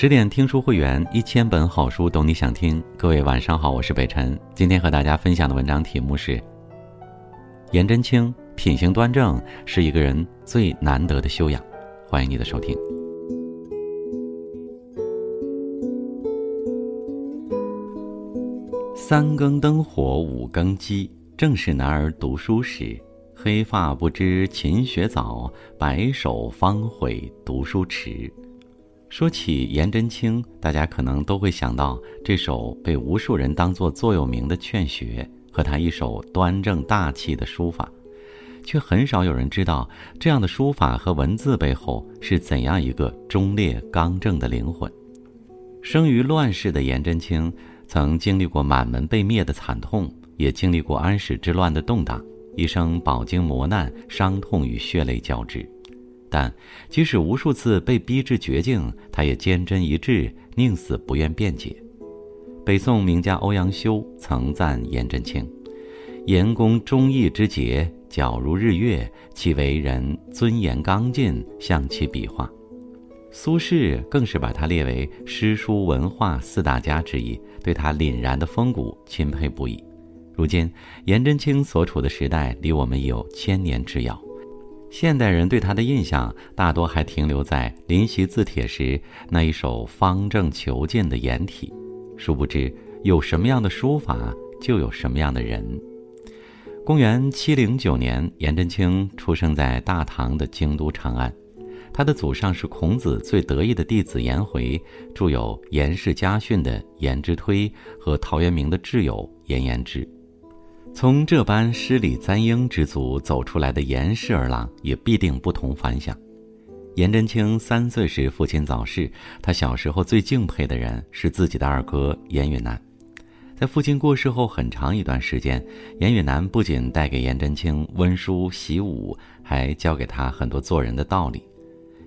十点听书会员，一千本好书，懂你想听。各位晚上好，我是北辰。今天和大家分享的文章题目是：颜真卿品行端正是一个人最难得的修养。欢迎你的收听。三更灯火五更鸡，正是男儿读书时。黑发不知勤学早，白首方悔读书迟。说起颜真卿，大家可能都会想到这首被无数人当作座右铭的《劝学》和他一手端正大气的书法，却很少有人知道这样的书法和文字背后是怎样一个忠烈刚正的灵魂。生于乱世的颜真卿，曾经历过满门被灭的惨痛，也经历过安史之乱的动荡，一生饱经磨难、伤痛与血泪交织。但即使无数次被逼至绝境，他也坚贞一致，宁死不愿辩解。北宋名家欧阳修曾赞颜真卿：“颜公忠义之节，皎如日月，其为人尊严刚劲，像其笔画。”苏轼更是把他列为诗书文化四大家之一，对他凛然的风骨钦佩不已。如今，颜真卿所处的时代离我们有千年之遥。现代人对他的印象大多还停留在临习字帖时那一手方正遒劲的颜体，殊不知有什么样的书法，就有什么样的人。公元七零九年，颜真卿出生在大唐的京都长安，他的祖上是孔子最得意的弟子颜回，著有《颜氏家训》的颜之推和陶渊明的挚友颜延之。从这般诗礼簪缨之族走出来的颜氏儿郎，也必定不同凡响。颜真卿三岁时父亲早逝，他小时候最敬佩的人是自己的二哥颜允南。在父亲过世后很长一段时间，颜允南不仅带给颜真卿温书习武，还教给他很多做人的道理。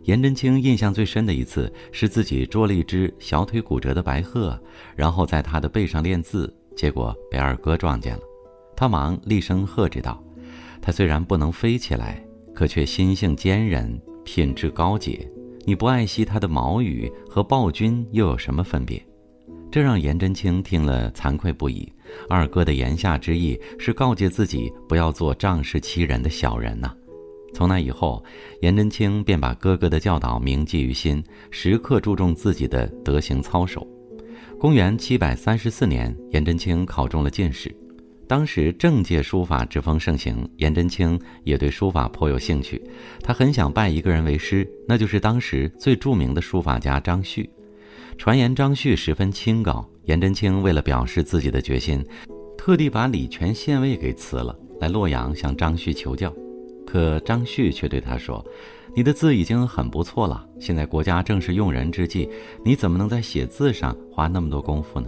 颜真卿印象最深的一次是自己捉了一只小腿骨折的白鹤，然后在他的背上练字，结果被二哥撞见了。他忙厉声喝止道：“他虽然不能飞起来，可却心性坚韧，品质高洁。你不爱惜他的毛羽，和暴君又有什么分别？”这让颜真卿听了惭愧不已。二哥的言下之意是告诫自己不要做仗势欺人的小人呐。从那以后，颜真卿便把哥哥的教导铭记于心，时刻注重自己的德行操守。公元七百三十四年，颜真卿考中了进士。当时政界书法之风盛行，颜真卿也对书法颇有兴趣。他很想拜一个人为师，那就是当时最著名的书法家张旭。传言张旭十分清高，颜真卿为了表示自己的决心，特地把礼泉县尉给辞了，来洛阳向张旭求教。可张旭却对他说：“你的字已经很不错了，现在国家正是用人之际，你怎么能在写字上花那么多功夫呢？”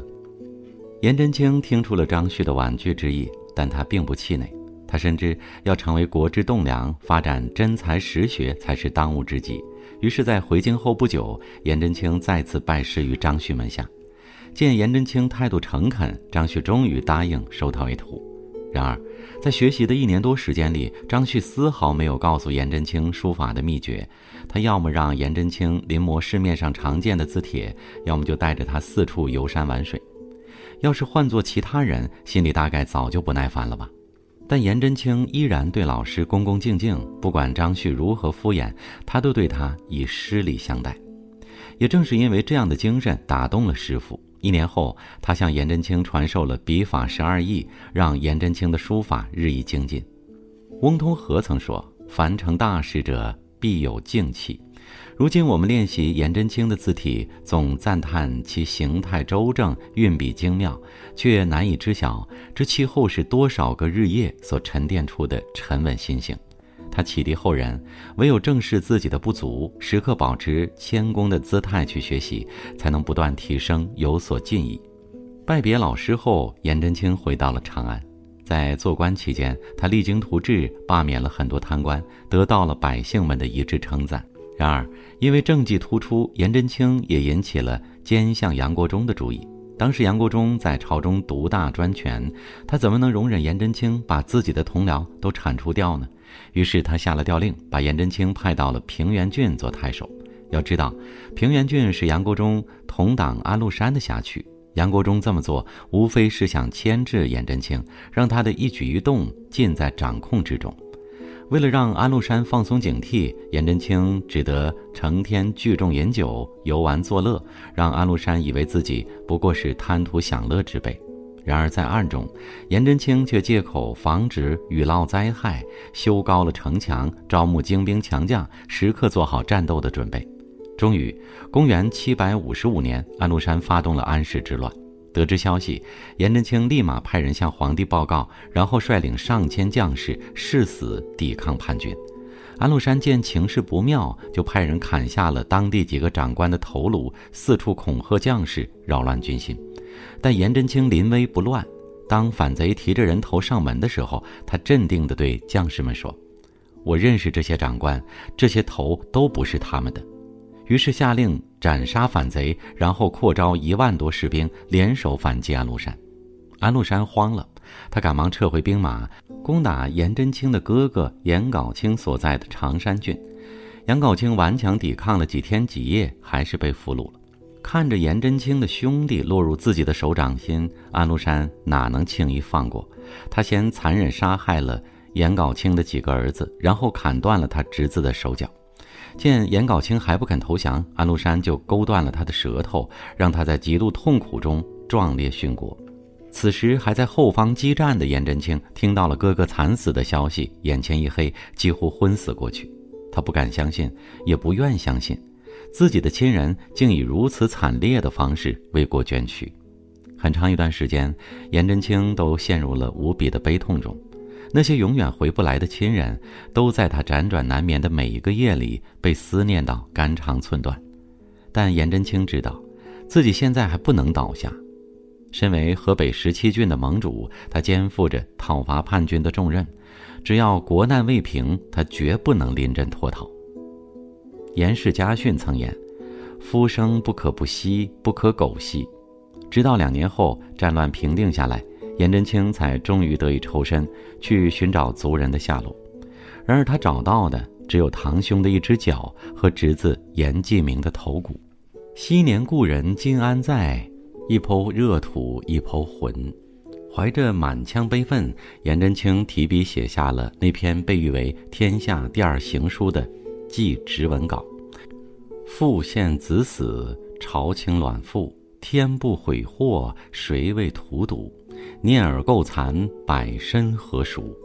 颜真卿听出了张旭的婉拒之意，但他并不气馁。他深知要成为国之栋梁，发展真才实学才是当务之急。于是，在回京后不久，颜真卿再次拜师于张旭门下。见颜真卿态度诚恳，张旭终于答应收他为徒。然而，在学习的一年多时间里，张旭丝毫没有告诉颜真卿书法的秘诀。他要么让颜真卿临摹市面上常见的字帖，要么就带着他四处游山玩水。要是换做其他人，心里大概早就不耐烦了吧。但颜真卿依然对老师恭恭敬敬，不管张旭如何敷衍，他都对他以师礼相待。也正是因为这样的精神，打动了师傅。一年后，他向颜真卿传授了笔法十二艺，让颜真卿的书法日益精进。翁同龢曾说：“凡成大事者，必有静气。”如今我们练习颜真卿的字体，总赞叹其形态周正、运笔精妙，却难以知晓这其后是多少个日夜所沉淀出的沉稳心性。他启迪后人，唯有正视自己的不足，时刻保持谦恭的姿态去学习，才能不断提升，有所进益。拜别老师后，颜真卿回到了长安，在做官期间，他励精图治，罢免了很多贪官，得到了百姓们的一致称赞。然而，因为政绩突出，颜真卿也引起了奸相杨国忠的注意。当时杨国忠在朝中独大专权，他怎么能容忍颜真卿把自己的同僚都铲除掉呢？于是他下了调令，把颜真卿派到了平原郡做太守。要知道，平原郡是杨国忠同党安禄山的辖区。杨国忠这么做，无非是想牵制颜真卿，让他的一举一动尽在掌控之中。为了让安禄山放松警惕，颜真卿只得成天聚众饮酒、游玩作乐，让安禄山以为自己不过是贪图享乐之辈。然而在暗中，颜真卿却借口防止雨涝灾害，修高了城墙，招募精兵强将，时刻做好战斗的准备。终于，公元七百五十五年，安禄山发动了安史之乱。得知消息，颜真卿立马派人向皇帝报告，然后率领上千将士誓死抵抗叛军。安禄山见情势不妙，就派人砍下了当地几个长官的头颅，四处恐吓将士，扰乱军心。但颜真卿临危不乱，当反贼提着人头上门的时候，他镇定地对将士们说：“我认识这些长官，这些头都不是他们的。”于是下令斩杀反贼，然后扩招一万多士兵联手反击安禄山。安禄山慌了，他赶忙撤回兵马，攻打颜真卿的哥哥颜杲卿所在的常山郡。颜杲卿顽强抵抗了几天几夜，还是被俘虏了。看着颜真卿的兄弟落入自己的手掌心，安禄山哪能轻易放过？他先残忍杀害了颜杲卿的几个儿子，然后砍断了他侄子的手脚。见颜杲卿还不肯投降，安禄山就勾断了他的舌头，让他在极度痛苦中壮烈殉国。此时还在后方激战的颜真卿听到了哥哥惨死的消息，眼前一黑，几乎昏死过去。他不敢相信，也不愿相信，自己的亲人竟以如此惨烈的方式为国捐躯。很长一段时间，颜真卿都陷入了无比的悲痛中。那些永远回不来的亲人，都在他辗转难眠的每一个夜里被思念到肝肠寸断。但颜真卿知道，自己现在还不能倒下。身为河北十七郡的盟主，他肩负着讨伐叛军的重任。只要国难未平，他绝不能临阵脱逃。颜氏家训曾言：“夫生不可不息，不可苟息。”直到两年后，战乱平定下来。颜真卿才终于得以抽身去寻找族人的下落，然而他找到的只有堂兄的一只脚和侄子颜季明的头骨。昔年故人今安在？一抔热土一抔魂。怀着满腔悲愤，颜真卿提笔写下了那篇被誉为天下第二行书的祭侄文稿：父献子死，朝清卵腹，天不悔祸，谁为荼毒？念尔垢残，百身何属？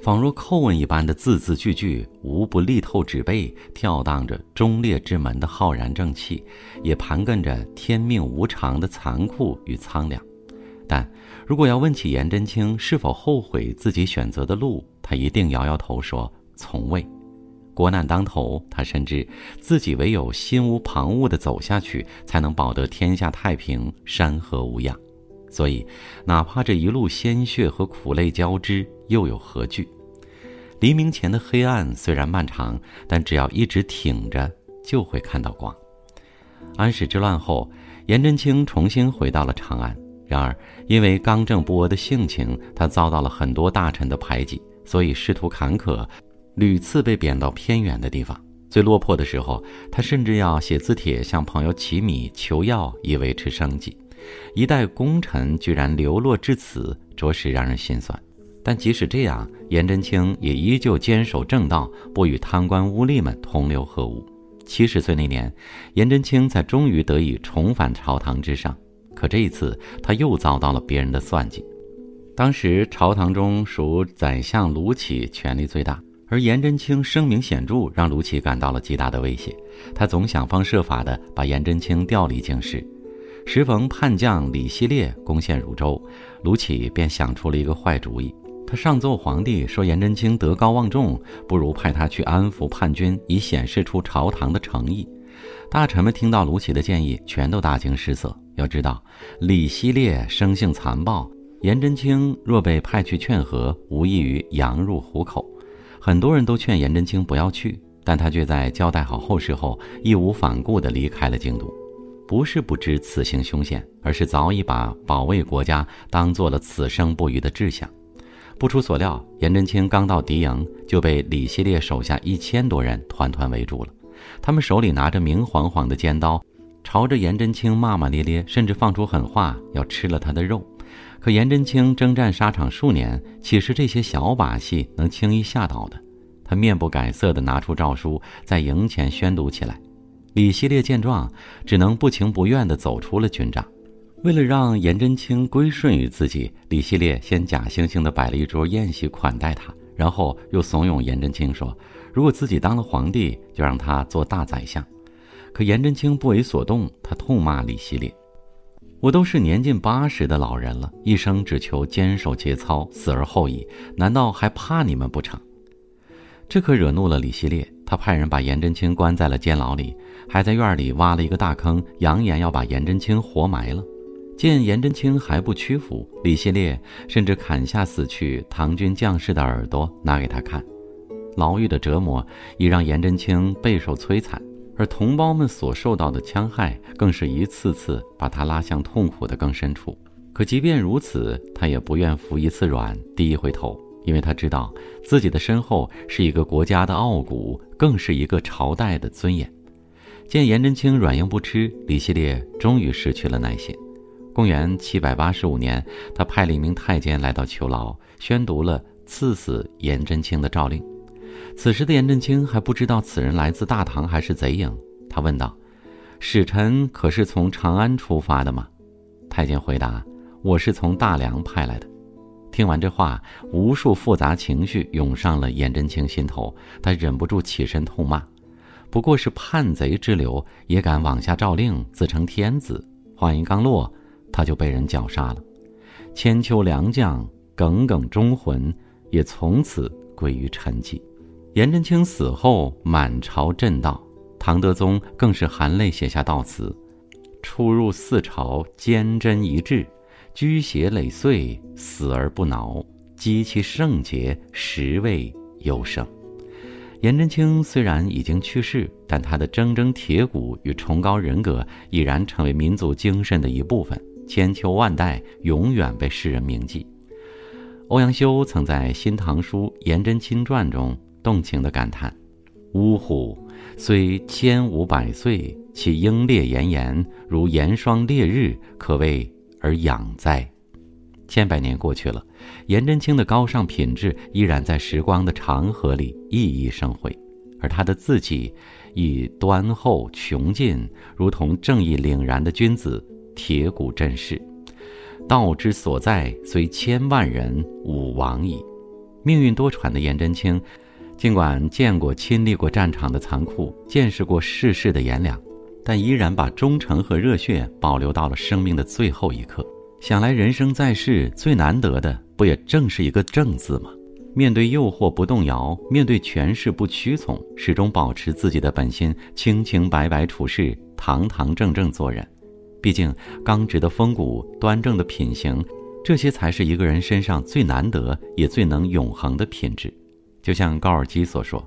仿若叩问一般的字字句句，无不力透纸背，跳荡着忠烈之门的浩然正气，也盘亘着天命无常的残酷与苍凉。但如果要问起颜真卿是否后悔自己选择的路，他一定摇摇头说从未。国难当头，他深知自己唯有心无旁骛地走下去，才能保得天下太平，山河无恙。所以，哪怕这一路鲜血和苦泪交织，又有何惧？黎明前的黑暗虽然漫长，但只要一直挺着，就会看到光。安史之乱后，颜真卿重新回到了长安。然而，因为刚正不阿的性情，他遭到了很多大臣的排挤，所以仕途坎坷，屡次被贬到偏远的地方。最落魄的时候，他甚至要写字帖向朋友乞米求药，以维持生计。一代功臣居然流落至此，着实让人心酸。但即使这样，颜真卿也依旧坚守正道，不与贪官污吏们同流合污。七十岁那年，颜真卿才终于得以重返朝堂之上。可这一次，他又遭到了别人的算计。当时朝堂中属宰相卢杞权力最大，而颜真卿声名显著，让卢杞感到了极大的威胁。他总想方设法的把颜真卿调离京师。时逢叛将李希烈攻陷汝州，卢杞便想出了一个坏主意。他上奏皇帝说：“颜真卿德高望重，不如派他去安抚叛军，以显示出朝堂的诚意。”大臣们听到卢杞的建议，全都大惊失色。要知道，李希烈生性残暴，颜真卿若被派去劝和，无异于羊入虎口。很多人都劝颜真卿不要去，但他却在交代好后事后，义无反顾地离开了京都。不是不知此行凶险，而是早已把保卫国家当做了此生不渝的志向。不出所料，颜真卿刚到敌营，就被李希烈手下一千多人团团围住了。他们手里拿着明晃晃的尖刀，朝着颜真卿骂骂咧咧，甚至放出狠话要吃了他的肉。可颜真卿征战沙场数年，岂是这些小把戏能轻易吓倒的？他面不改色地拿出诏书，在营前宣读起来。李希烈见状，只能不情不愿地走出了军帐。为了让颜真卿归顺于自己，李希烈先假惺惺地摆了一桌宴席款待他，然后又怂恿颜真卿说：“如果自己当了皇帝，就让他做大宰相。”可颜真卿不为所动，他痛骂李希烈：“我都是年近八十的老人了，一生只求坚守节操，死而后已，难道还怕你们不成？”这可惹怒了李希烈，他派人把颜真卿关在了监牢里，还在院里挖了一个大坑，扬言要把颜真卿活埋了。见颜真卿还不屈服，李希烈甚至砍下死去唐军将士的耳朵拿给他看。牢狱的折磨已让颜真卿备受摧残，而同胞们所受到的戕害更是一次次把他拉向痛苦的更深处。可即便如此，他也不愿服一次软，低一回头，因为他知道自己的身后是一个国家的傲骨，更是一个朝代的尊严。见颜真卿软硬不吃，李希烈终于失去了耐心。公元七百八十五年，他派了一名太监来到囚牢，宣读了赐死颜真卿的诏令。此时的颜真卿还不知道此人来自大唐还是贼营，他问道：“使臣可是从长安出发的吗？”太监回答：“我是从大梁派来的。”听完这话，无数复杂情绪涌上了颜真卿心头，他忍不住起身痛骂：“不过是叛贼之流，也敢妄下诏令，自称天子！”话音刚落。他就被人绞杀了，千秋良将耿耿忠魂也从此归于沉寂。颜真卿死后，满朝震道，唐德宗更是含泪写下悼词：“出入四朝，坚贞一致，居邪累岁，死而不挠，积其圣洁，实为优生。”颜真卿虽然已经去世，但他的铮铮铁骨与崇高人格已然成为民族精神的一部分。千秋万代，永远被世人铭记。欧阳修曾在《新唐书·颜真卿传》中动情地感叹：“呜呼！虽千五百岁，其英烈炎炎，如严霜烈日，可谓而养哉！”千百年过去了，颜真卿的高尚品质依然在时光的长河里熠熠生辉，而他的字迹亦端厚穷尽，如同正义凛然的君子。铁骨镇世，道之所在，虽千万人，吾往矣。命运多舛的颜真卿，尽管见过、亲历过战场的残酷，见识过世事的炎凉，但依然把忠诚和热血保留到了生命的最后一刻。想来，人生在世最难得的，不也正是一个“正”字吗？面对诱惑不动摇，面对权势不屈从，始终保持自己的本心，清清白白处事，堂堂正正做人。毕竟，刚直的风骨、端正的品行，这些才是一个人身上最难得也最能永恒的品质。就像高尔基所说：“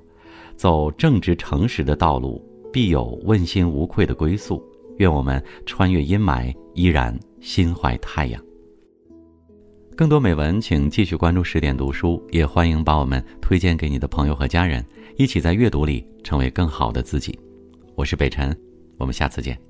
走正直诚实的道路，必有问心无愧的归宿。”愿我们穿越阴霾，依然心怀太阳。更多美文，请继续关注十点读书，也欢迎把我们推荐给你的朋友和家人，一起在阅读里成为更好的自己。我是北辰，我们下次见。